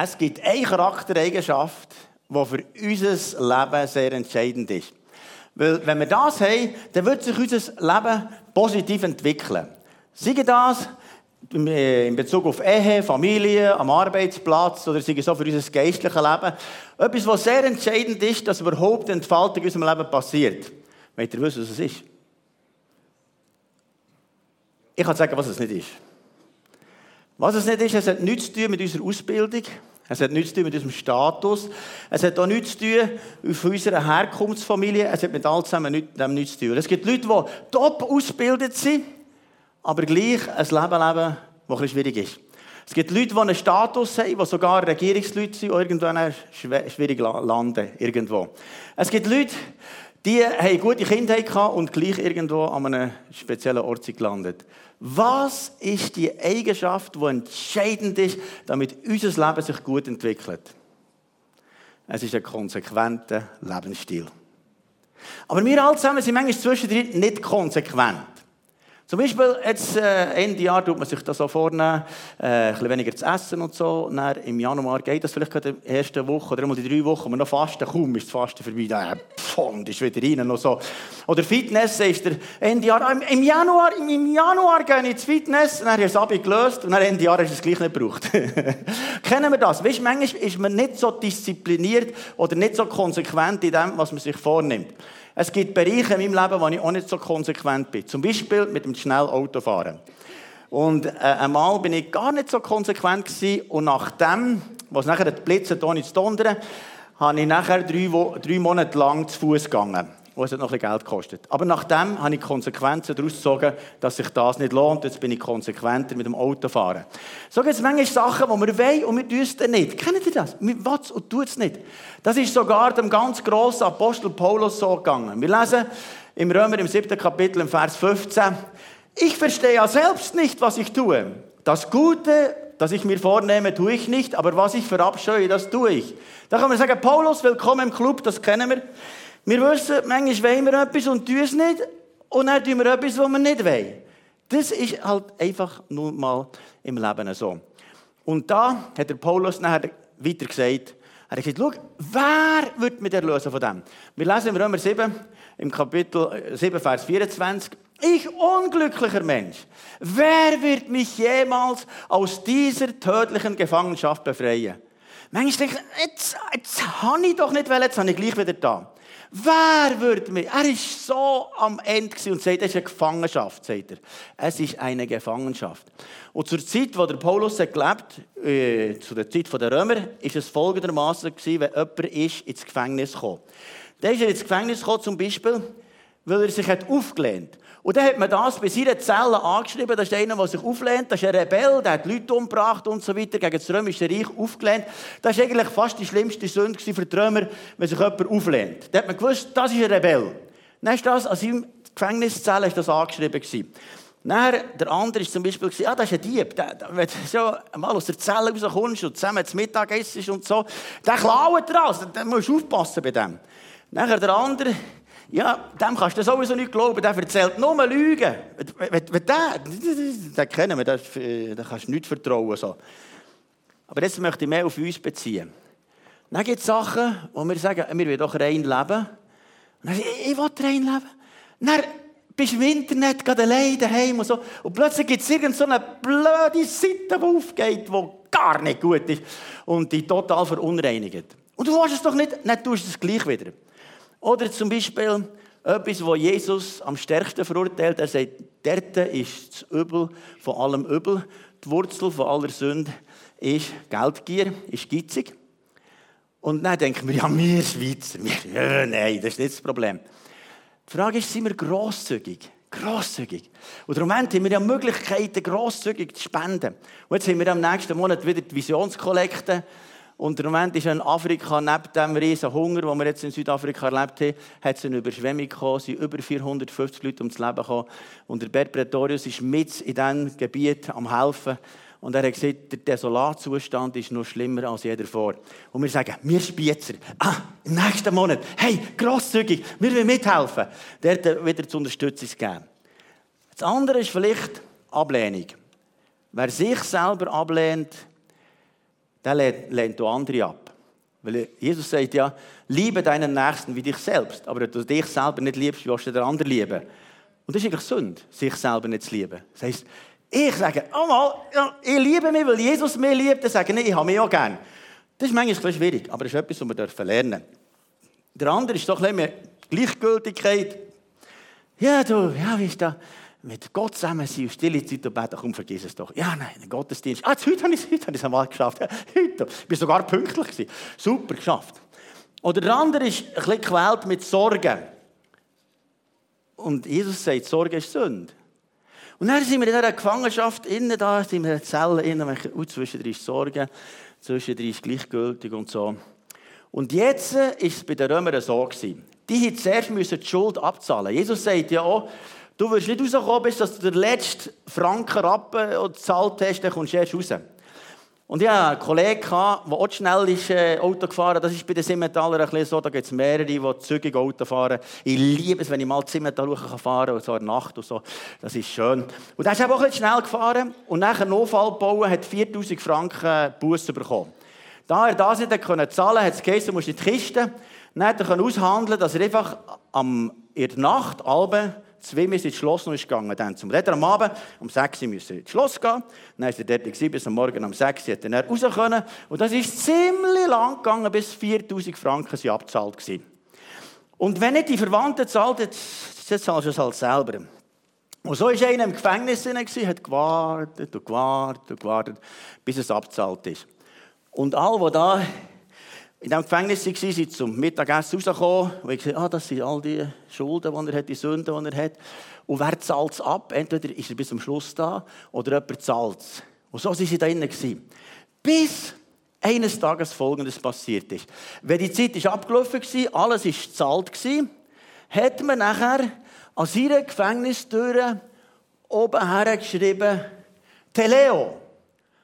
Es gibt eine Charaktereigenschaft, die für unser Leben sehr entscheidend ist. Weil, wenn wir das haben, dann wird sich unser Leben positiv entwickeln. Sei das in Bezug auf Ehe, Familie, am Arbeitsplatz oder sei es so für unser geistliches Leben. Etwas, was sehr entscheidend ist, dass überhaupt eine Entfaltung in unserem Leben passiert. Wollt ihr wissen, was es ist? Ich kann sagen, was es nicht ist. Was es nicht ist, es hat nichts zu tun mit unserer Ausbildung. Es hat nichts zu tun mit unserem Status. Es hat auch nichts zu tun mit unserer Herkunftsfamilie. Es hat mit all zusammen nichts, dem nichts zu tun. Es gibt Leute, die top ausgebildet sind, aber gleich ein Leben leben, das ein schwierig ist. Es gibt Leute, die einen Status haben, die sogar Regierungsleute sind und irgendwann schwierig landen. Irgendwo. Es gibt Leute, die haben gute Kindheit gehabt und gleich irgendwo an einem speziellen Ort sind gelandet. Was ist die Eigenschaft, die entscheidend ist, damit unser Leben sich gut entwickelt? Es ist ein konsequenter Lebensstil. Aber wir alle zusammen sind manchmal zwischendrin nicht konsequent. Zum Beispiel, jetzt, äh, Ende Jahr tut man sich das so vornehmen, äh, ein bisschen weniger zu essen und so. dann im Januar geht das vielleicht gerade in der ersten Woche oder einmal die drei Wochen, wo man noch fasten, kaum ist das Fasten vorbei, dann äh, pfond, ist wieder rein und so. Oder Fitness ist der Ende Jahr, im, im Januar, im, im Januar gehe ich ins Fitness, dann habe ich das Abi gelöst und dann Ende Jahr ist es gleich nicht gebraucht. Kennen wir das? Weißt, manchmal ist man nicht so diszipliniert oder nicht so konsequent in dem, was man sich vornimmt. Es gibt Bereiche in meinem Leben, wo ich auch nicht so konsequent bin. Zum Beispiel mit dem schnellen Autofahren. Und äh, einmal bin ich gar nicht so konsequent gewesen und nachdem, was nachher die Blitze ohne zu dondern, habe ich nachher drei, drei Monate lang zu Fuß gegangen wo es noch ein Geld kostet. Aber nachdem habe ich Konsequenzen daraus gezogen, dass sich das nicht lohnt. Jetzt bin ich konsequenter mit dem Autofahren. So gibt es manchmal Sachen, die wir wollen und wir tun es dann nicht. Kennt ihr das? Wir wollen es und tun es nicht. Das ist sogar dem ganz grossen Apostel Paulus so gegangen. Wir lesen im Römer im siebten Kapitel im Vers 15, ich verstehe ja selbst nicht, was ich tue. Das Gute, das ich mir vornehme, tue ich nicht, aber was ich verabscheue, das tue ich. Da kann man sagen, Paulus, willkommen im Club, das kennen wir. Wir wissen, manchmal wollen wir etwas und tun es nicht. Und dann tun wir etwas, was wir nicht wollen. Das ist halt einfach nur mal im Leben so. Und da hat der Paulus nachher weiter gesagt, er hat gesagt, schau, wer wird mich erlösen von dem? Wir lesen im Römer 7, im Kapitel 7, Vers 24. Ich unglücklicher Mensch, wer wird mich jemals aus dieser tödlichen Gefangenschaft befreien? Manchmal denke ich, jetzt, jetzt habe ich doch nicht, weil jetzt habe ich gleich wieder da. Wer würde mich? Er ist so am Ende und sagt, es ist eine Gefangenschaft, sagt er. Es ist eine Gefangenschaft. Und zur Zeit, wo der Paulus hat gelebt, äh, zu der Zeit der Römer, ist es folgendermaßen wenn jemand ist ins Gefängnis gekommen. Der ist ins Gefängnis gekommen, zum Beispiel, weil er sich hat aufgelehnt. Und dann hat man das bei seiner Zelle angeschrieben. Das ist einer, der sich auflehnt. Das ist ein Rebell, der hat Leute umgebracht und so weiter, gegen das Römische Reich aufgelehnt. Das war eigentlich fast die schlimmste Sünde für die Römer, wenn sich jemand auflehnt. Da hat man gewusst, das ist ein Rebell. Dann ist das, an seinem Gefängniszelle ist das angeschrieben gewesen. Dann, der andere ist zum Beispiel, ja, das ist ein Dieb. Der, der, wenn du so mal aus der Zelle rauskommst und zusammen zum Mittag isst und so, der klaut dir alles. Da musst du aufpassen bei dem. Dann der andere, ja, dem kannst du sowieso nicht glauben, der erzählt nur Lügen. Wenn, der, den kennen wir, den, kannst du nicht vertrauen. So. Aber jetzt möchte ich mehr auf uns beziehen. Dann gibt es Sachen, wo wir sagen, wir wollen doch rein leben. Und dann ich, will rein leben. Dann bist du im Internet gerade allein daheim und so. Und plötzlich gibt es irgendeine blöde Seite, die aufgeht, die gar nicht gut ist und die total verunreinigt. Und du willst es doch nicht, dann tust du es gleich wieder. Oder zum Beispiel etwas, was Jesus am stärksten verurteilt. Er sagt, dort ist das Übel von allem Übel. Die Wurzel von aller Sünde ist Geldgier, ist gitzig. Und dann denken wir, ja, wir Schweizer, wir, nein, das ist nicht das Problem. Die Frage ist, sind wir grosszügig? Grosszügig. Und im Moment haben wir ja Möglichkeiten, grosszügig zu spenden. Und jetzt haben wir am nächsten Monat wieder die Visionskollekte. Und im Moment ist in Afrika, neben dem riesen Hunger, den wir jetzt in Südafrika erlebt haben, hat es eine Überschwemmung gekommen, sind über 450 Leute ums Leben gekommen. Und der Bert Pretorius ist mit in diesem Gebiet am helfen. Und er hat gesagt, der Desolatzustand ist noch schlimmer als jeder vor. Und wir sagen, wir Spitzer, ah, im nächsten Monat, hey, grosszügig, wir wollen mithelfen, dort wieder zur Unterstützung geben. Das andere ist vielleicht Ablehnung. Wer sich selber ablehnt, der lehnt, lehnt andere ab. Weil Jesus sagt ja, liebe deinen Nächsten wie dich selbst. Aber wenn du dich selber nicht liebst, willst du den anderen lieben? Und das ist eigentlich Sünde, sich selber nicht zu lieben. Das heisst, ich sage, oh mal, ich liebe mich, weil Jesus mich liebt. Dann sage ich, ich habe mich auch gern. Das ist manchmal schwierig, aber das ist etwas, was wir lernen dürfen. Der andere ist doch ein bisschen mehr Gleichgültigkeit. Ja, du, ja, wie ist das? Mit Gott zusammen sein und stille Zeit und beten, komm, vergiss es doch. Ja, nein, den Gottesdienst. Ah, heute habe ich es, heute habe ich es einmal geschafft. Heute. Ich bin sogar pünktlich gewesen. Super, geschafft. Oder der andere ist ein bisschen gequält mit Sorgen. Und Jesus sagt, Sorge ist Sünde. Und dann sind wir in dieser Gefangenschaft innen da, sind wir in der Zelle innen, und zwischendrin ist Sorge, zwischendrin ist gleichgültig und so. Und jetzt war es bei den Römern so. Gewesen. Die mussten zuerst die Schuld abzahlen. Jesus sagt ja auch, du wirst nicht rauskommen, bis du den letzten Franken Rappen gezahlt hast, dann kommst du erst raus. Und hatte einen Kollegen, der auch schnell ist, äh, Auto gefahren Das ist bei den Simmentaler ein bisschen so. Da gibt es mehrere, die zügig Auto fahren. Ich liebe es, wenn ich mal Simmental fahren kann, so in der Nacht und so. Das ist schön. Und er ist auch ein schnell gefahren und nachher Notfall bauen, hat 4000 Franken Busse bekommen. Da er das nicht zahlen konnte, hat es geheißen, musst in die Kiste. Dann hat er aushandeln dass er einfach am, in der Nacht, Alben, zwei Mal ins Schloss noch gegangen. Dann zum Dann am Abend um 6 Uhr müssen ins Schloss gehen. Dann ist er dort gewesen, bis am Morgen um 6 Uhr hat er raus können. Und das ist ziemlich lang gegangen, bis 4000 Franken sie abgezahlt waren. Und wenn nicht die Verwandten zahlt, dann zahlst du es halt selber. Und so war einer im Gefängnis, hat gewartet und gewartet und gewartet, bis es abgezahlt ist. Und alle, die da in diesem Gefängnis waren, sind zum Mittagessen rausgekommen und gesagt, ah, das sind all die Schulden, die er hat, die Sünden, die er hat. Und wer zahlt es ab? Entweder ist er bis zum Schluss da oder jemand zahlt es. Und so waren sie da drinnen. Bis eines Tages Folgendes passiert ist. Wenn die Zeit ist abgelaufen war, alles war gezahlt, hat man nachher an seiner Gefängnistür oben hergeschrieben, Teleo.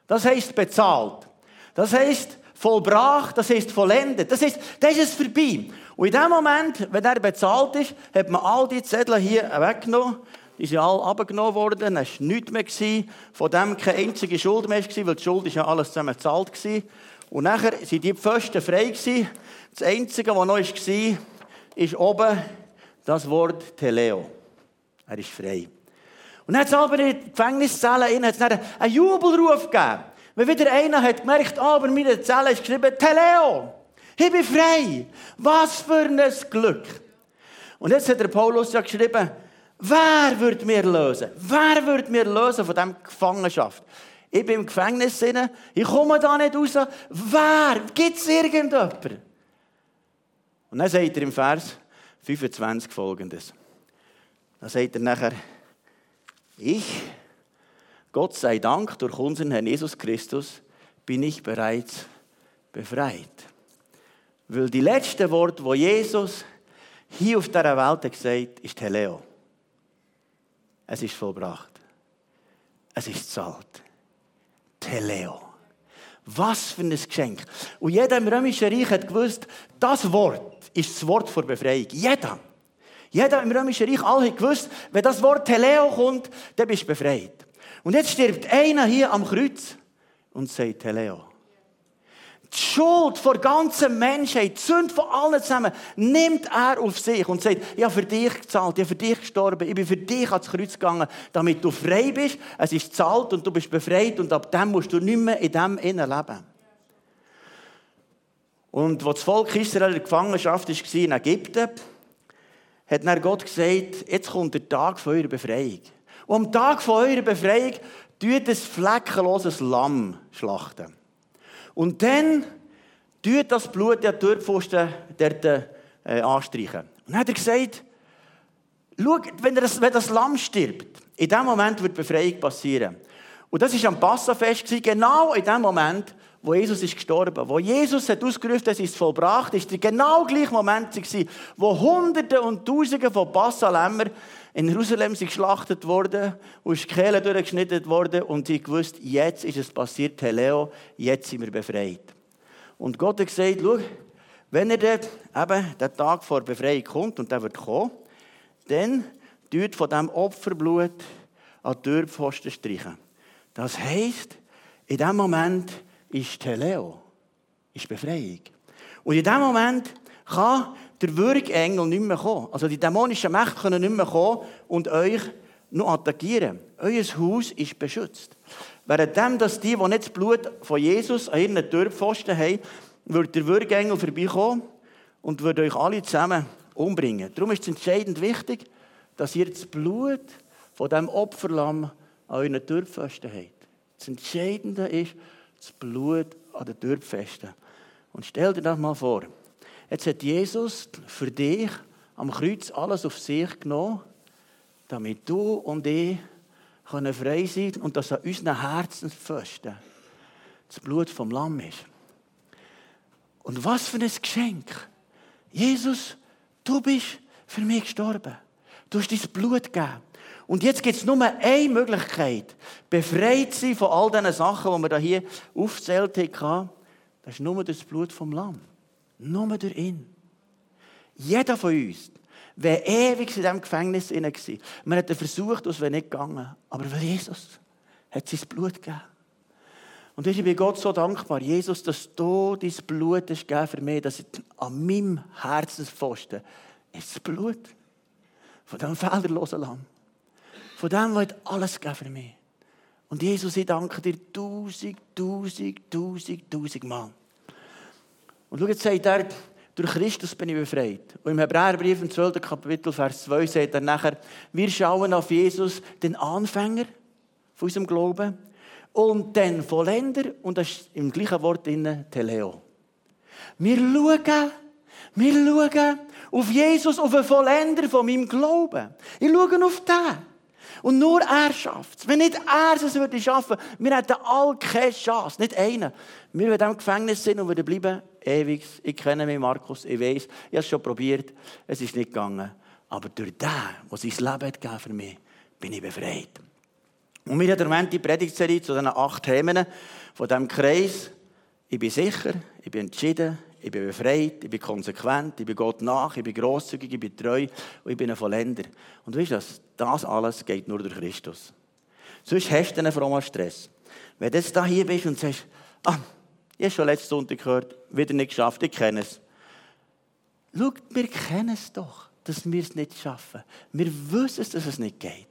Das heisst bezahlt. Das heisst, vollbracht, das heisst vollendet. Das heisst, das ist es vorbei. Und in dem Moment, wenn er bezahlt ist, hat man all die Zettel hier weggenommen. Die sind alle abgenommen worden. Dann war nichts mehr. Von dem keine einzige Schuld mehr, weil die Schuld ist ja alles zusammen gezahlt war. Und nachher waren die Pfosten frei. Das Einzige, was noch war, ist oben das Wort Teleo. Er ist frei. Und dann hat es aber in die Gefängniszelle einen Jubelruf gegeben. Wenn wieder einer hat gemerkt, ah, aber meine Zelle ist geschrieben, Teleo, ich bin frei. Was für ein Glück. Und jetzt hat der Paulus ja geschrieben, wer wird mir lösen? Wer wird mir lösen von dieser Gefangenschaft? Ich bin im Gefängnis drin, ich komme da nicht raus. Wer? Gibt es irgendjemanden? Und dann sagt er im Vers 25 folgendes. Dann sagt er nachher, ich Gott sei Dank, durch unseren Herrn Jesus Christus bin ich bereits befreit. Weil die letzte Wort, wo Jesus hier auf dieser Welt gesagt ist Teleo. Es ist vollbracht. Es ist zahlt. Teleo. Was für ein Geschenk. Und jeder im Römischen Reich hat gewusst, das Wort ist das Wort vor Befreiung. Jeder. Jeder im Römischen Reich, alle haben gewusst, wenn das Wort Teleo kommt, dann bist du befreit. Und jetzt stirbt einer hier am Kreuz und sagt, Heleo. Die Schuld vor ganzer Menschheit, die Sünde von allen zusammen, nimmt er auf sich und sagt, ich habe für dich gezahlt, ich habe für dich gestorben, ich bin für dich ans Kreuz gegangen, damit du frei bist. Es ist gezahlt und du bist befreit und ab dem musst du nicht mehr in dem Innen leben. Und als das Volk Israel in der Gefangenschaft war in Ägypten, hat dann Gott gesagt, jetzt kommt der Tag von eurer Befreiung. Und am Tag von eurer Befreiung tut ein fleckenloses Lamm schlachten. Und dann tut das Blut der Türpfosten dort äh, anstreichen. Und dann hat er gesagt, schau, wenn das, wenn das Lamm stirbt, in dem Moment wird Befreiung passieren. Und das war am Passafest, genau in dem Moment, wo Jesus ist gestorben wo Jesus hat ausgerufen, es ist vollbracht, ist der genau gleiche Moment wo Hunderte und Tausende von Passalämmer in Jerusalem sind geschlachtet worden und die Kehle durchgeschnitten worden und sie gewusst, jetzt ist es passiert, Leo, jetzt sind wir befreit. Und Gott hat gesagt, schau, wenn er dort eben der Tag vor Befreiung kommt und der wird kommen, dann tut von diesem Opferblut an die Türpfosten streichen. Das heisst, in dem Moment ist Teleo, ist Befreiung. Und in dem Moment kann der Würgengel nicht mehr kommen. Also die dämonischen Mächte können nicht mehr kommen und euch noch attackieren. Euer Haus ist beschützt. Währenddem, dass die, die nicht das Blut von Jesus an ihren Türpfosten haben, wird der Würgengel vorbeikommen und würde euch alle zusammen umbringen. Darum ist es entscheidend wichtig, dass ihr das Blut von diesem Opferlamm an euren Türpfosten habt. Das Entscheidende ist das Blut an den Türpfosten. Und stell dir das mal vor. Jetzt hat Jesus für dich am Kreuz alles auf sich genommen, damit du und ich können frei sein und dass an unseren Herzenspfosten das Blut vom Lamm ist. Und was für ein Geschenk. Jesus, du bist für mich gestorben. Du hast dein Blut gegeben. Und jetzt gibt es nur eine Möglichkeit, befreit sein von all diesen Sachen, die wir hier aufgezählt haben. Das ist nur das Blut vom Lamm. Nur durch ihn. Jeder von uns wäre ewig in diesem Gefängnis war. Man hat versucht, es wäre nicht gegangen. Aber weil Jesus hat sein Blut gegeben. Und ich bin Gott so dankbar, Jesus, dass du dein Blut hast für mich, dass an meinem Herzenspfosten ist das Blut von diesem fehlerlosen Lamm. Von dem, der alles gegeben für mich. Und Jesus, ich danke dir tausend, tausend, tausend, tausend Mal. Und schau, jetzt sagt er, durch Christus bin ich befreit. Und im Hebräerbrief im 12. Kapitel, Vers 2 sagt er nachher, wir schauen auf Jesus, den Anfänger von unserem Glauben, und den Vollender, und das ist im gleichen Wort drin, Teleo. Wir schauen, wir schauen auf Jesus, auf den Vollender von meinem Glauben. Ich schaue auf den. Und nur er schafft es. Wenn nicht er es würde schaffen, wir hätten alle keine Chance, nicht einen. Wir würden im Gefängnis sein und würden bleiben ewig. Ich kenne mich, Markus, ich weiß, ich habe es schon probiert, es ist nicht gegangen. Aber durch den, der sein Leben hat für mich, bin ich befreit. Und wir haben die Predigtserie zu diesen acht Themen von diesem Kreis. Ich bin sicher, ich bin entschieden, ich bin befreit, ich bin konsequent, ich bin Gott nach, ich bin grosszügig, ich bin treu und ich bin ein Vollender. Und du weißt das, das alles geht nur durch Christus. Sonst hast du einen frommen Stress. Wenn du jetzt hier bist und sagst, ah, ich habe schon letzten Sonntag gehört, wieder nicht geschafft, ich kenne es. Schau, wir kennen es doch, dass wir es nicht schaffen. Wir wissen, dass es nicht geht.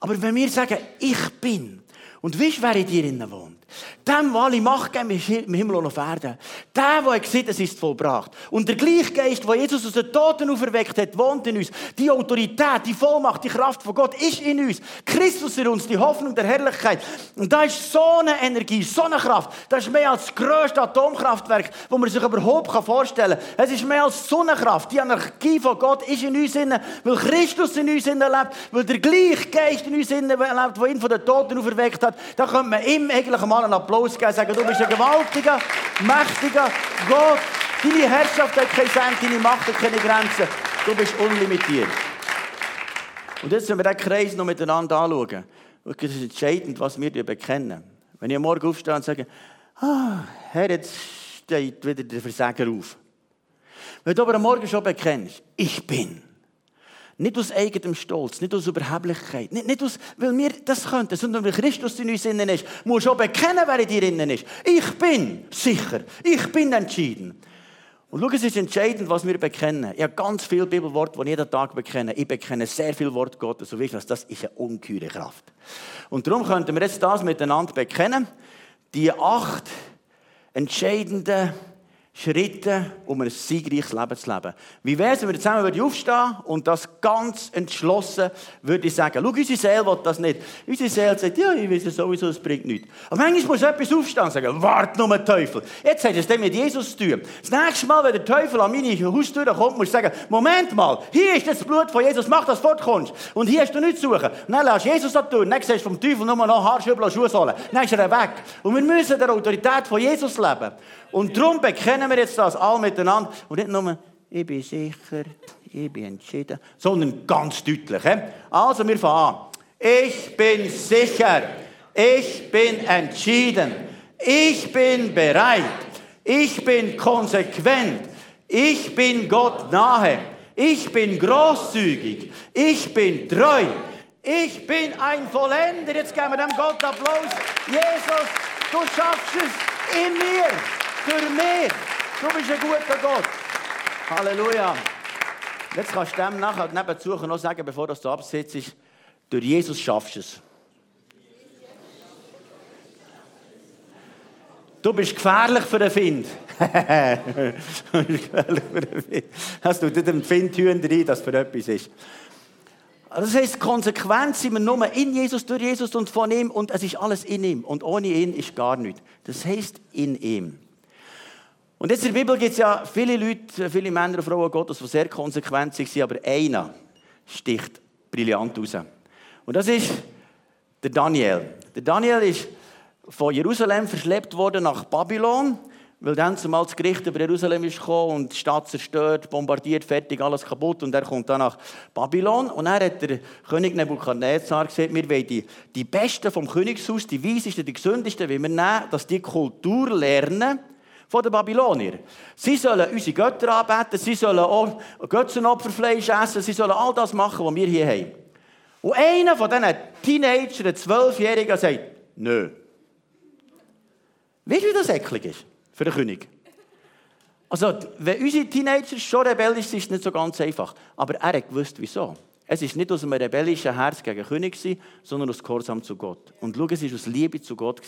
Aber wenn wir sagen, ich bin, und weißt, wer in dir wohnt? Dem, der alle Macht geben im Himmel und auf Erden. Der, der gesagt es ist vollbracht. Und der gleiche Geist, der Jesus aus den Toten auferweckt hat, wohnt in uns. Die Autorität, die Vollmacht, die Kraft von Gott ist in uns. Christus in uns, die Hoffnung der Herrlichkeit. Und da ist so eine Energie, so eine Kraft. Das ist mehr als das grösste Atomkraftwerk, das man sich überhaupt vorstellen kann. Es ist mehr als Sonnenkraft. Die Energie von Gott ist in uns, weil Christus in uns lebt, weil der gleiche Geist in uns lebt, der ihn von den Toten auferweckt hat. Da könnte man ihm eigentlich mal einen Applaus geben und sagen, du bist ein gewaltiger, mächtiger Gott. Deine Herrschaft hat keine Grenzen, deine Macht hat keine Grenzen. Du bist unlimitiert. Und jetzt, wenn wir diesen Kreis noch miteinander anschauen, das ist entscheidend, was wir bekennen. Wenn ich am Morgen aufstehe und sage, ah, Herr, jetzt steht wieder der Versager auf. Wenn du aber am Morgen schon bekennst, ich bin, nicht aus eigenem Stolz, nicht aus Überheblichkeit, nicht, nicht aus, weil wir das könnten, sondern weil Christus in uns innen ist. Du musst auch bekennen, wer in dir innen ist. Ich bin sicher, ich bin entschieden. Und schau, es ist entscheidend, was wir bekennen. Ich habe ganz viele Bibelworte, die ich jeden Tag bekenne. Ich bekenne sehr viel Wort Gottes. Und du, das ist eine ungeheure Kraft. Und darum könnten wir jetzt das miteinander bekennen. Die acht entscheidenden Schritte, um ein siegreiches Leben zu leben. Wie wäre es, wenn wir zusammen aufstehen und das ganz entschlossen würde ich sagen. Schau, unsere Seele will das nicht. Unsere Seele sagt, ja, ich weiß sowieso, es bringt nichts. Aber manchmal muss etwas aufstehen und sagen, warte nur, Teufel. Jetzt hat es dem mit Jesus zu tun. Das nächste Mal, wenn der Teufel an meine Haustür kommt, muss ich sagen, Moment mal, hier ist das Blut von Jesus, mach das fortkommst. Und hier hast du nichts zu suchen. Und dann lässt Jesus das tun. Dann siehst du vom Teufel nur noch Haarschübel und Schuhsohlen. Dann ist er weg. Und wir müssen der Autorität von Jesus leben. Und darum bekennen wir jetzt das alle miteinander. Und nicht nur, ich bin sicher, ich bin entschieden, sondern ganz deutlich. Also, wir fangen an. Ich bin sicher, ich bin entschieden, ich bin bereit, ich bin konsequent, ich bin Gott nahe, ich bin großzügig, ich bin treu, ich bin ein Vollender. Jetzt geben wir dem Gott Applaus. Jesus, du schaffst es. In mir, für mich. Du bist ein guter Gott. Halleluja. Jetzt kannst du dem nachher nebenzu noch sagen, bevor du absitzt, durch Jesus schaffst du es. Du bist gefährlich für den Find. du bist gefährlich für den Find. Hast du dem Find rein, dass für etwas ist. Das heisst, konsequent sind wir nur in Jesus, durch Jesus und von ihm und es ist alles in ihm. Und ohne ihn ist gar nichts. Das heisst, in ihm. Und jetzt in der Bibel gibt es ja viele Leute, viele Männer und Frauen Gottes, die sehr konsequent sind, aber einer sticht brillant raus. Und das ist der Daniel. Der Daniel ist von Jerusalem verschleppt worden nach Babylon, weil dann zumal das Gericht über Jerusalem ist gekommen und die Stadt zerstört, bombardiert, fertig, alles kaputt und er kommt dann nach Babylon und dann hat der König Nebukadnezar gesagt, wir wollen die, die Besten vom Königshaus, die Weisesten, die Gesündesten, wie wir nehmen, dass die Kultur lernen von den Babyloniern. Sie sollen unsere Götter anbeten, sie sollen auch Götzenopferfleisch essen, sie sollen all das machen, was wir hier haben. Und einer von diesen Teenagern, Zwölfjährigen, sagt, nö. Weißt du, wie das eklig ist für den König? Also, wenn unsere Teenager schon rebellisch sind, ist es nicht so ganz einfach. Aber er hat gewusst, wieso. Es ist nicht aus einem rebellischen Herz gegen den König, sondern aus Gehorsam zu Gott. Und schau, es war aus Liebe zu Gott.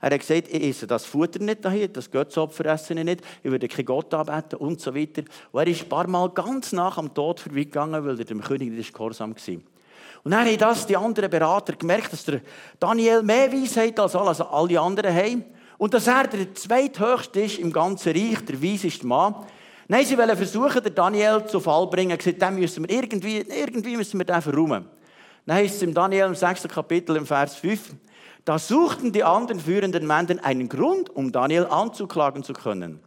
Er hat gesagt, ich esse das Futter nicht dahin, das Götzopfer esse ich nicht, ich würde keinen Gott anbeten und so weiter. Und er ist ein paar Mal ganz nach am Tod vorbeigegangen, weil er dem König nicht gehorsam war. Und dann haben das die anderen Berater gemerkt, dass der Daniel mehr Weisheit als alle anderen haben. Und dass er der zweithöchste ist im ganzen Reich, der weiseste Mann. Nein, sie wollen versuchen, den Daniel zu Fall bringen. Sie gesagt, müssen wir irgendwie, irgendwie müssen wir den verräumen. Dann heißt es im Daniel im 6. Kapitel im Vers 5, da suchten die anderen führenden Männer einen Grund, um Daniel anzuklagen zu können.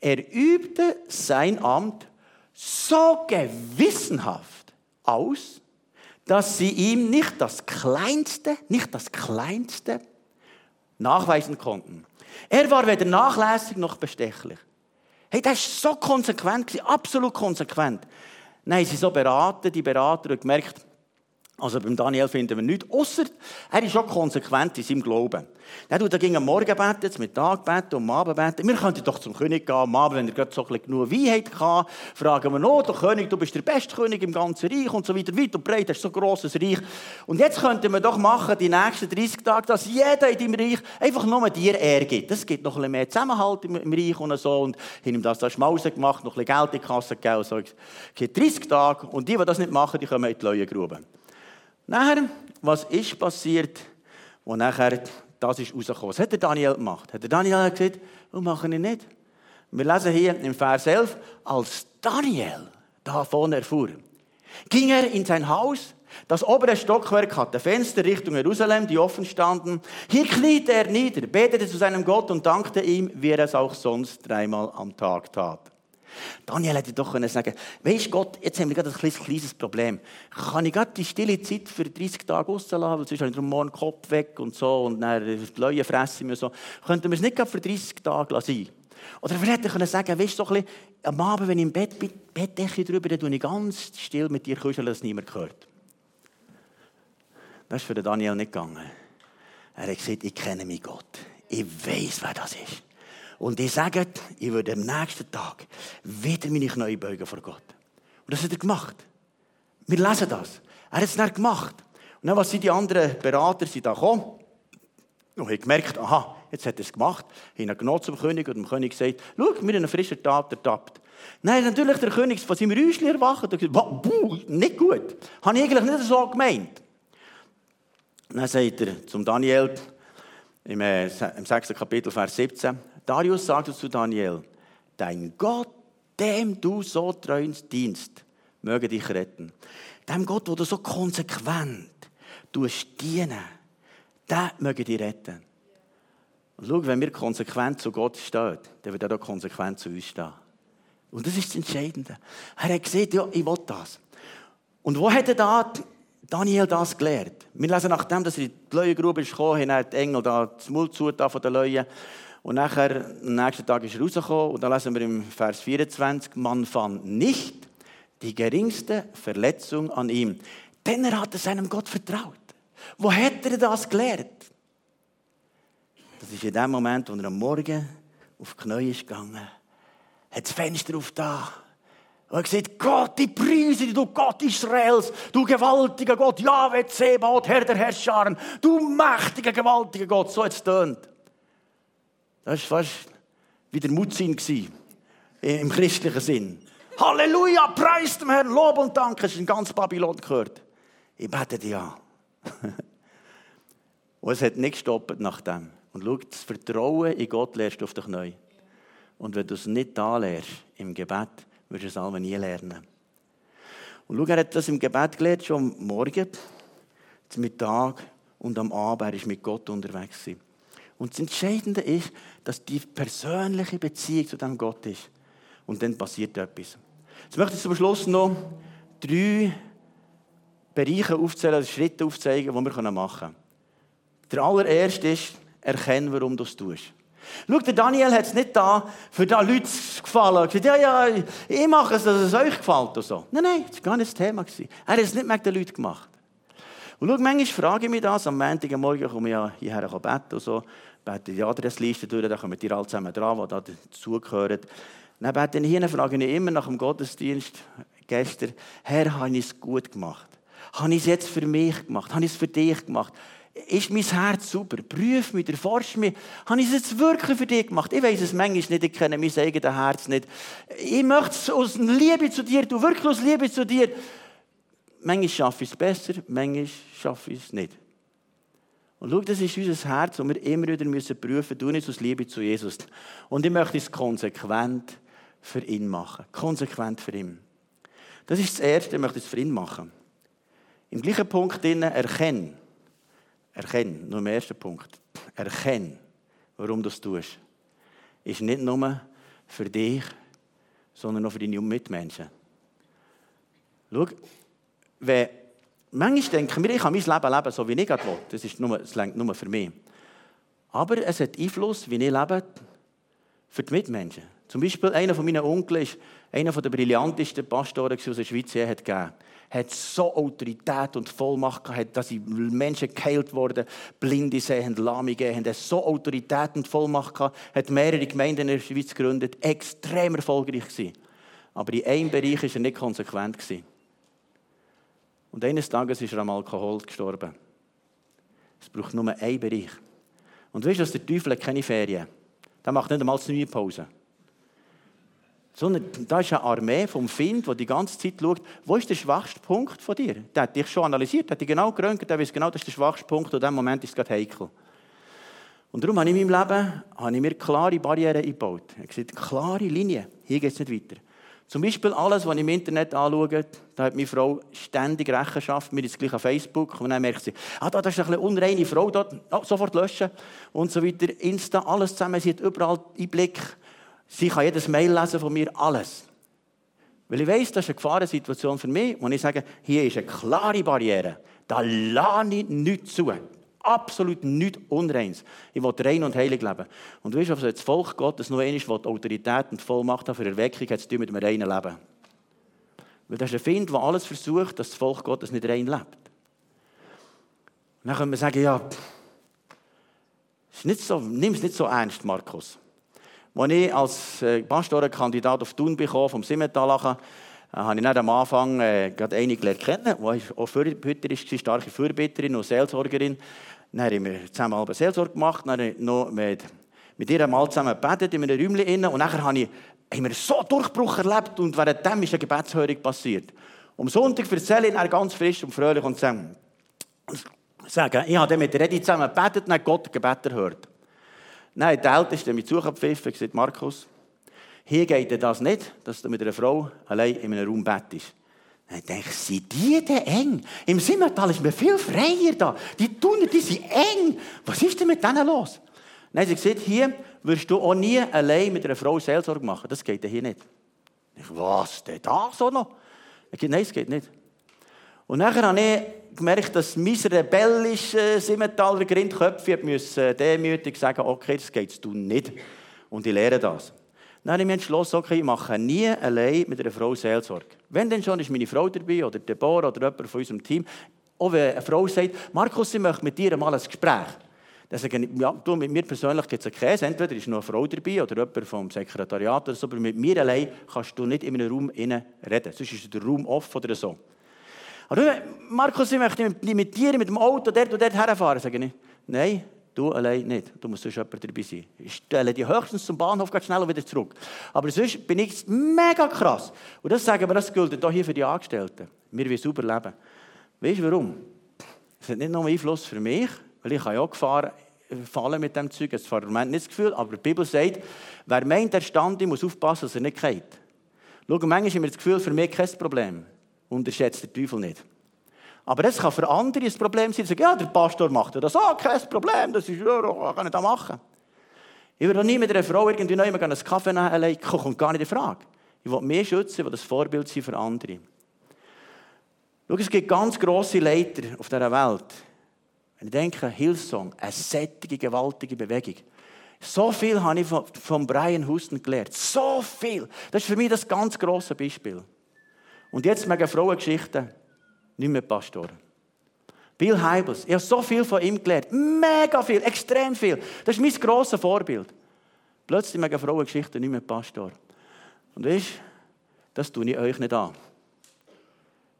Er übte sein Amt so gewissenhaft aus, dass sie ihm nicht das Kleinste, nicht das Kleinste nachweisen konnten. Er war weder nachlässig noch bestechlich. Hey, das ist so konsequent, absolut konsequent. Nein, sie so beraten, die Berater, und gemerkt, also beim Daniel finden wir nichts, außer er ist schon konsequent in seinem Glauben. Er tut ging am Morgen beten, zum Mittag beten und am Abend beten. Wir könnten doch zum König gehen, am Abend, wenn er so genug Wein hat, fragen wir noch, der König, du bist der beste König im ganzen Reich und so weiter, weit und breit, das ist so ein grosses Reich. Und jetzt könnten wir doch machen, die nächsten 30 Tage, dass jeder in deinem Reich einfach nur dir Ehre gibt. Das gibt noch ein bisschen mehr Zusammenhalt im, Reich und so. Und haben ihm das da Schmausen gemacht, noch ein bisschen Geld in die Kasse gegeben. So. Es gibt 30 Tage und die, die das nicht machen, die kommen in die Leuengrube. Nachher, was ist passiert, wo nachher das ist rausgekommen? Was hat der Daniel gemacht? Hat der Daniel gesagt, was mache ich nicht? Wir lesen hier im Vers 11, als Daniel davon erfuhr, ging er in sein Haus, das obere Stockwerk hatte Fenster Richtung Jerusalem, die offen standen. Hier kniete er nieder, betete zu seinem Gott und dankte ihm, wie er es auch sonst dreimal am Tag tat. Daniel hätte doch können sagen weisst Gott, jetzt haben wir gerade ein kleines, Problem. Kann ich gerade die stille Zeit für 30 Tage rauslassen, weil sonst habe ich morgen den Kopf weg und so und dann die Leute fressen und so. Könnten wir es nicht gerade für 30 Tage sein Oder vielleicht hätte ich sagen weisst du, so am Abend, wenn ich im Bett bin, Bettdecke drüber, dann tue ich ganz still mit dir kuscheln, dass niemand hört. Das ist für Daniel nicht gegangen. Er hat gesagt, ich kenne mich Gott. Ich weiß, wer das ist. Und ich sage, ich würde am nächsten Tag wieder meine Knie beugen vor Gott. Und das hat er gemacht. Wir lesen das. Er hat es dann gemacht. Und dann, was sind die anderen Berater sind da gekommen und haben gemerkt, aha, jetzt hat er es gemacht, haben ihn genommen zum König und dem König gesagt, schau, wir haben einen frischen Tat ertappt. Nein, natürlich der König von seinem Räuschli erwacht und gesagt, nicht gut. Habe ich eigentlich nicht so gemeint. Dann sagt er zum Daniel, im, äh, im 6. Kapitel, Vers 17, Darius sagte zu Daniel, dein Gott, dem du so treu dienst, möge dich retten. Dem Gott, wo du so konsequent dienen, der möge dich retten. Und schau, wenn wir konsequent zu Gott stehen, dann wird er auch konsequent zu uns stehen. Und das ist das Entscheidende. Er hat gesehen, ja, ich will das. Und wo hat er da Daniel das gelernt? Wir lesen, nachdem dass er in die ist gekommen, haben die Engel da das Mund zugetan von den Leuen. Und nachher, am nächsten Tag ist er rausgekommen und da lesen wir im Vers 24, man fand nicht die geringste Verletzung an ihm, denn er hatte seinem Gott vertraut. Wo hätte er das gelernt? Das ist in dem Moment, wo er am Morgen auf die Knie ist gegangen, hat das Fenster auf da. Und er gesagt, Gott, die Preise, du Gott Israels, du gewaltiger Gott, Jahwe Zebaut, Herr der Herrscharen, du mächtiger, gewaltiger Gott. So hat es tönt. Das war fast wie der Mutzin im christlichen Sinn. Halleluja, preis dem Herrn, Lob und Dank. Hast du in ganz Babylon gehört? Ich bete dir an. und es hat nicht gestoppt nach dem. Und schau, das Vertrauen in Gott lernst du auf dich neu. Und wenn du es nicht da lernst, im Gebet, wirst du es alle nie lernen. Und schau, er hat das im Gebet gelernt, schon am Morgen, zum Mittag und am Abend. Er ist mit Gott unterwegs. Und das Entscheidende ist, dass die persönliche Beziehung zu dem Gott ist. Und dann passiert etwas. Jetzt möchte ich zum Schluss noch drei Bereiche aufzählen, also Schritte aufzeigen, die wir machen können. Der allererste ist, erkennen, warum du es tust. Schau, der Daniel hat es nicht da, für da Leute gefallen. Er gesagt, ja, ja, ich mache es, dass es euch gefällt. Und so. Nein, nein, das war gar nicht das Thema. Er hat es nicht mit den Leuten gemacht. Und schau, manchmal frage ich mich das, am Montagmorgen komme ich ja hierher beten und so, bete die Adressliste durch, da kommen die alle zusammen dran, die da dazugehören. Dann bete ich hier, frage ich immer nach dem Gottesdienst gestern, Herr, habe ich es gut gemacht? Habe ich es jetzt für mich gemacht? Habe ich es für dich gemacht? Ist mein Herz super? Prüf mich, erforsch mich. Habe ich es jetzt wirklich für dich gemacht? Ich weiß es manchmal nicht, ich kenne mein eigenes Herz nicht. Ich möchte es aus Liebe zu dir, du wirklich aus Liebe zu dir. Manchmal schaffe ich es besser, manchmal schaffe ich es nicht. Und schau, das ist unser Herz, das wir immer wieder müssen prüfen. Du nicht aus Liebe zu Jesus. Und ich möchte es konsequent für ihn machen. Konsequent für ihn. Das ist das Erste, ich möchte es für ihn machen. Im gleichen Punkt drinnen, erkennen. Erkennen, nur im ersten Punkt. Erkennen, warum du es tust. Ist nicht nur für dich, sondern auch für deine Mitmenschen. Schau, wenn, manchmal denken wir, ich kann mein Leben leben, so wie ich will. Das ist nur, das nur für mich. Aber es hat Einfluss, wie ich lebe, für die Mitmenschen. Zum Beispiel einer von meinen Onkeln ist einer der brillantesten Pastoren, die es in der Schweiz je hat gegeben hat so Autorität und Vollmacht gehabt, dass Menschen geheilt wurden, Blinde sehen, Lahme gehen, hat so Autorität und Vollmacht gehabt, hat mehrere Gemeinden in der Schweiz gegründet, extrem erfolgreich gewesen. Aber in einem Bereich war er nicht konsequent. Gewesen. Und eines Tages ist er am Alkohol gestorben. Es braucht nur einen Bereich. Und weißt du, dass der Teufel hat keine Ferien. Der macht nicht einmal eine Pause sondern da ist eine Armee vom Find, die die ganze Zeit schaut, wo ist der schwachste Punkt von dir? Der hat dich schon analysiert, hat dich genau geröntgt, der weiß genau, das ist der schwachste Punkt und in diesem Moment ist es gerade heikel. Und darum habe ich in meinem Leben habe ich mir klare Barrieren eingebaut. Ich habe gesagt, klare Linie, hier geht es nicht weiter. Zum Beispiel alles, was ich im Internet anschaue, da hat meine Frau ständig Rechenschaft, mir ist gleich auf Facebook, und dann merkt sie, ah, da ist eine unreine Frau, dort, oh, sofort löschen und so weiter. Insta, alles zusammen, sie hat überall Einblick. Sie kann jedes Mail lesen von mir, alles. Weil ich weiß, das ist eine Gefahrensituation für mich, wo ich sage, hier ist eine klare Barriere. Da lade ich nichts zu. Absolut nichts Unreins. Ich will rein und heilig leben. Und du weißt, das Volk Gottes nur einmal will, Autorität und Vollmacht haben für Erweckung, hat es mit einem reinen Leben. Weil das ist ein Find, der alles versucht, dass das Volk Gottes nicht rein lebt. Und dann können wir sagen, ja, nicht so, nimm es nicht so ernst, Markus. Als ich als äh, Pastorenkandidat auf Thun bekam, vom Simmental, äh, habe ich am Anfang äh, gerade gelernt kennen, die auch Fürbitterin starke Fürbitterin und Seelsorgerin. Dann haben wir zusammen eine Seelsorge gemacht, dann habe ich noch mit, mit ihr mal zusammen gebetet in einem Räumchen und nachher habe ich, haben wir so Durchbruch erlebt und währenddem ist eine Gebetshörung passiert. Am Sonntag erzähle ich ganz frisch und fröhlich und sage, ich habe mit Redi zusammen gebetet und dann Gott Gebet erhört. Nein, der Älteste mich zugepfiffen und gesagt, Markus, hier geht das nicht, dass du mit einer Frau allein in einem Raum bettest. Dann denke ich, sind die denn eng? Im Simmertal ist mir viel freier da. Die Tuner, die sind eng. Was ist denn mit denen los? Dann sie gesagt, hier wirst du auch nie allein mit einer Frau Seelsorge machen. Das geht hier nicht. Ich, was denn da so noch? Ich gesagt, nein, es geht nicht. Und nachher habe ich gemerkt, dass mein rebellische Simmentaler Grindköpfe müssen demütig sagen, okay, das geht du nicht. Und ich lehre das. Dann habe ich mich entschlossen, okay, ich mache nie allein mit einer Frau Seelsorge. Wenn dann schon ist meine Frau dabei oder Deborah oder jemand von unserem Team. Auch wenn eine Frau sagt, Markus, ich möchte mit dir mal ein Gespräch. Dann sage ich, ja, du, mit mir persönlich gibt es einen Käse. Entweder ist noch eine Frau dabei oder jemand vom Sekretariat oder so, aber mit mir allein kannst du nicht in einem Raum reden. Sonst ist der Raum offen oder so. Aber Markus, ich möchte mit dir mit dem Auto dort und dort herfahren. Sage ich, nein, du allein nicht. Du musst sonst jemand dabei sein. Ich stelle dich höchstens zum Bahnhof, geht schnell wieder zurück. Aber sonst bin ich mega krass. Und das sagen wir, das gilt hier für die Angestellten. Wir wollen sauber leben. Weißt du warum? Es hat nicht nur Einfluss für mich, weil ich ja Gefahr fallen mit dem Zeug. Das hat nicht das Gefühl, aber die Bibel sagt, wer meint, er stand, muss aufpassen, dass er nicht geht. Schau, manchmal haben wir das Gefühl, für mich kein Problem. Unterschätzt der Teufel nicht. Aber es kann für andere ein Problem sein, sagen, ja, der Pastor macht das, oh, kein Problem, das ist, ja, kann ich das machen. Ich würde nie mit einer Frau irgendwie noch einen Kaffee nehmen, allein, kommt gar nicht in Frage. Ich will mehr schützen, ich will das Vorbild sein für andere. Schau, es gibt ganz grosse Leiter auf dieser Welt. Wenn ich denke, Hillsong, eine sättige, gewaltige Bewegung. So viel habe ich von, Brian Houston gelernt. So viel. Das ist für mich das ganz grosse Beispiel. Und jetzt mega Frauengeschichten, nicht mehr Pastor. Bill Heibels, ich habe so viel von ihm gelernt. Mega viel, extrem viel. Das ist mein grosses Vorbild. Plötzlich mega Frauengeschichten, nicht mehr Pastor. Und weißt das tue ich euch nicht an.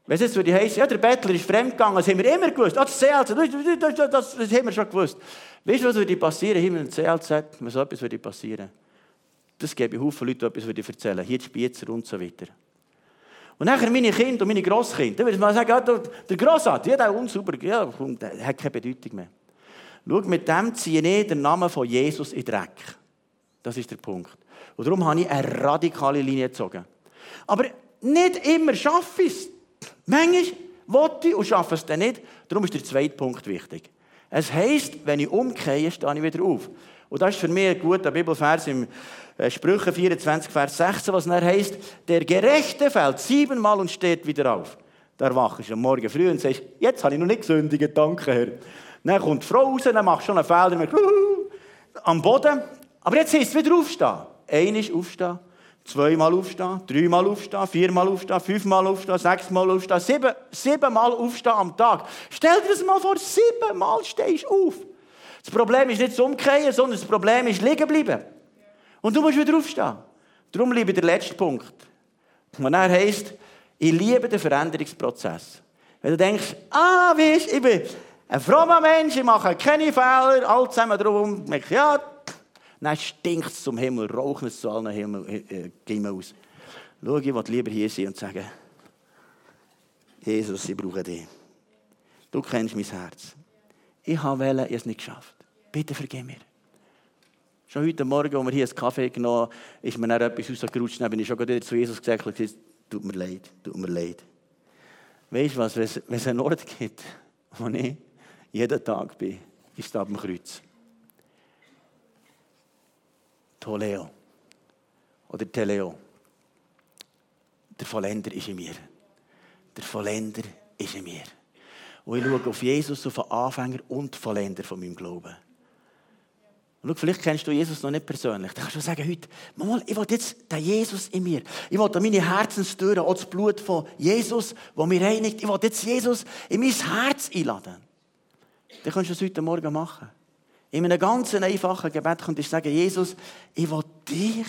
Wenn es jetzt würde heißen, ja, der Bettler ist fremdgegangen, das haben wir immer gewusst. Ah, das CLZ, das, das, das, das haben wir schon gewusst. Weißt du, was würde passieren mit dem CLZ, wenn so etwas würde passieren? Das ich Haufen Leute, die etwas erzählen. Hier die Spitzer und so weiter. Und nachher meine Kinder und meine Grosskinder, dann würde mal sagen, ja, der Grossarzt, ja, der unsauber, ja, der hat keine Bedeutung mehr. Schau, mit dem ziehe ich den Namen von Jesus in den Dreck. Das ist der Punkt. Und darum habe ich eine radikale Linie gezogen. Aber nicht immer schaffe ich es. Manchmal will ich und schaffe es dann nicht. Darum ist der zweite Punkt wichtig. Es heisst, wenn ich umkehre, stehe ich wieder auf. Und das ist für mich ein guter Bibelvers im Sprüche 24, Vers 16, was dann heisst, der Gerechte fällt siebenmal und steht wieder auf. Da wachst du am Morgen früh und sagst, jetzt habe ich noch nicht gesündigt, danke Herr. Dann kommt die Frau raus, dann machst du schon einen Fehler, dann am Boden. Aber jetzt heisst es wieder aufstehen. Einmal aufstehen, zweimal aufstehen, dreimal aufstehen, viermal aufstehen, fünfmal aufstehen, sechsmal aufstehen, sieben, siebenmal aufstehen am Tag. Stell dir das mal vor, siebenmal stehst du auf. Das Problem ist nicht das Umkehren, sondern das Problem ist liegen bleiben. Und du musst wieder aufstehen. Darum liebe ich den letzten Punkt. Und er heisst, ich liebe den Veränderungsprozess. Wenn du denkst, ah, weißt, ich bin ein frommer Mensch, ich mache keine Fehler, all zusammen drum, denke ja, dann stinkt es zum Himmel, raucht es zu allen Himmel, äh, äh, aus. Schau, ich will lieber hier sein und sagen, Jesus, ich brauche dich. Du kennst mein Herz. Ich habe es nicht geschafft. Bitte vergib mir. Schon heute Morgen, als wir hier einen Kaffee genommen haben, ist mir dann etwas rausgerutscht. Dann bin ich schon zu Jesus gesagt, tut mir leid, tut mir leid. Weißt du was, wenn es einen Ort gibt, wo ich jeden Tag bin, ist es dem Kreuz. Toleo. Oder Teleo. Der Vollender ist in mir. Der Vollender ist in mir. Und ich schaue auf Jesus, auf den Anfänger und Vollender von meinem Glauben. Schau, vielleicht kennst du Jesus noch nicht persönlich. Dann kannst du sagen heute, mal, ich will jetzt den Jesus in mir. Ich will meine Herzenstüren, auch das Blut von Jesus, das mir reinigt. Ich will jetzt Jesus in mein Herz einladen. Dann kannst du das heute Morgen machen. In einem ganz einfachen Gebet kannst du sagen, Jesus, ich will dich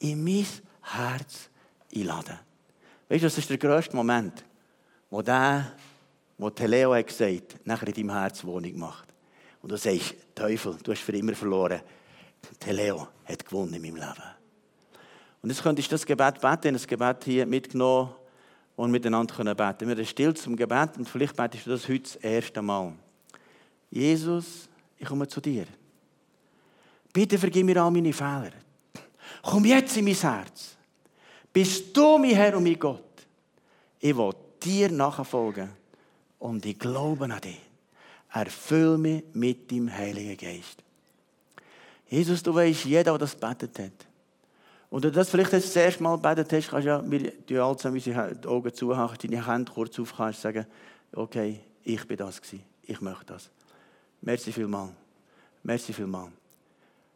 in mein Herz einladen. Weißt du, das ist der grösste Moment, wo der, wo Leo hat gesagt, nachher in deinem Herz Wohnung macht. Und du sagst, Teufel, du hast für immer verloren. Der Leo hat gewonnen in meinem Leben. Und jetzt könntest du das Gebet beten, das Gebet hier mitgenommen und miteinander können beten. Wir sind still zum Gebet und vielleicht betest du das heute das erste Mal. Jesus, ich komme zu dir. Bitte vergib mir all meine Fehler. Komm jetzt in mein Herz. Bist du mein Herr und mein Gott. Ich will dir nachfolgen und ich glaube an dich. Erfüll mich mit dem Heiligen Geist. Jesus, du weißt, jeder, der das betet hat. Und du das vielleicht das erste Mal betet hast, kannst du ja, wir alle zusammen unsere Augen zuhauen, deine Hände kurz auf, kannst sagen, okay, ich bin das gewesen. Ich möchte das. Merci vielmals. Merci vielmals.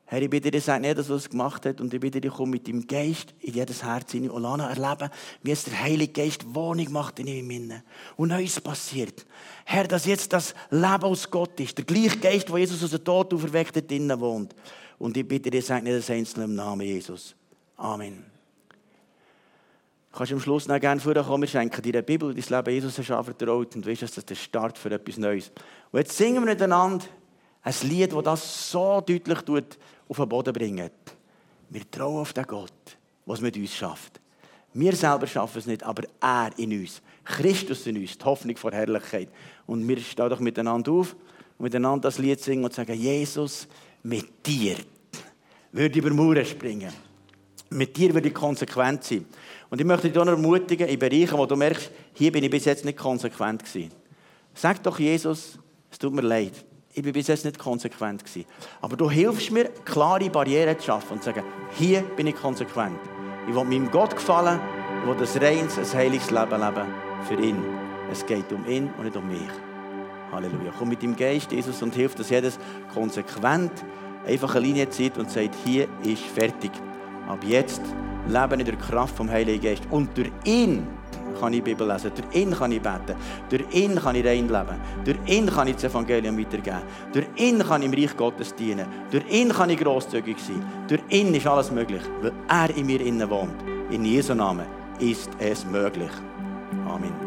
Herr, ich bitte dir, sag nicht, dass was es gemacht hat. Und ich bitte dir, komm mit deinem Geist in jedes Herz hinein und lass erleben, wie es der Heilige Geist Wohnung macht in ihm innen. Und Neues passiert. Herr, dass jetzt das Leben aus Gott ist. Der gleiche Geist, der Jesus aus dem Tod auferweckt hat, innen wohnt. Und ich bitte dir, sag nicht das Einzelne im Namen Jesus. Amen. Du kannst am Schluss noch gerne vorkommen, wir schenken dir eine Bibel, dein Leben Jesus hast anvertraut und weißt, dass das der Start für etwas Neues. Und jetzt singen wir miteinander ein Lied, das das so deutlich tut, auf den Boden bringt. Wir trauen auf den Gott, was mit uns schafft. Wir selber schaffen es nicht, aber er in uns, Christus in uns, die Hoffnung vor Herrlichkeit. Und wir stehen doch miteinander auf und miteinander das Lied singen und sagen, Jesus, mit dir würde ich über Mauern springen. Mit dir würde ich konsequent sein. Und ich möchte dich noch ermutigen, in Bereichen, wo du merkst, hier bin ich bis jetzt nicht konsequent gewesen. Sag doch Jesus, es tut mir leid. Ich bin bis jetzt nicht konsequent. Aber du hilfst mir, klare Barrieren zu schaffen und zu sagen, hier bin ich konsequent. Ich will meinem Gott gefallen, ich will ein reines, ein heiliges Leben leben für ihn. Es geht um ihn und nicht um mich. Halleluja. Komm mit dem Geist, Jesus, und hilf, dass jedes konsequent einfach eine Linie zieht und sagt, hier ist fertig. Ab jetzt leben in der Kraft vom Heiligen Geist. Und durch ihn kann ich Bibel lesen, durch ihn kann ich beten, durch ihn kann ich rein leben, durch ihn kann ich das Evangelium weitergeben, durch ihn kann ich im Reich Gottes dienen, durch ihn kann ich grosszügig sein, durch ihn ist alles möglich, weil er in mir innen wohnt. In Jesu Namen ist es möglich. Amen.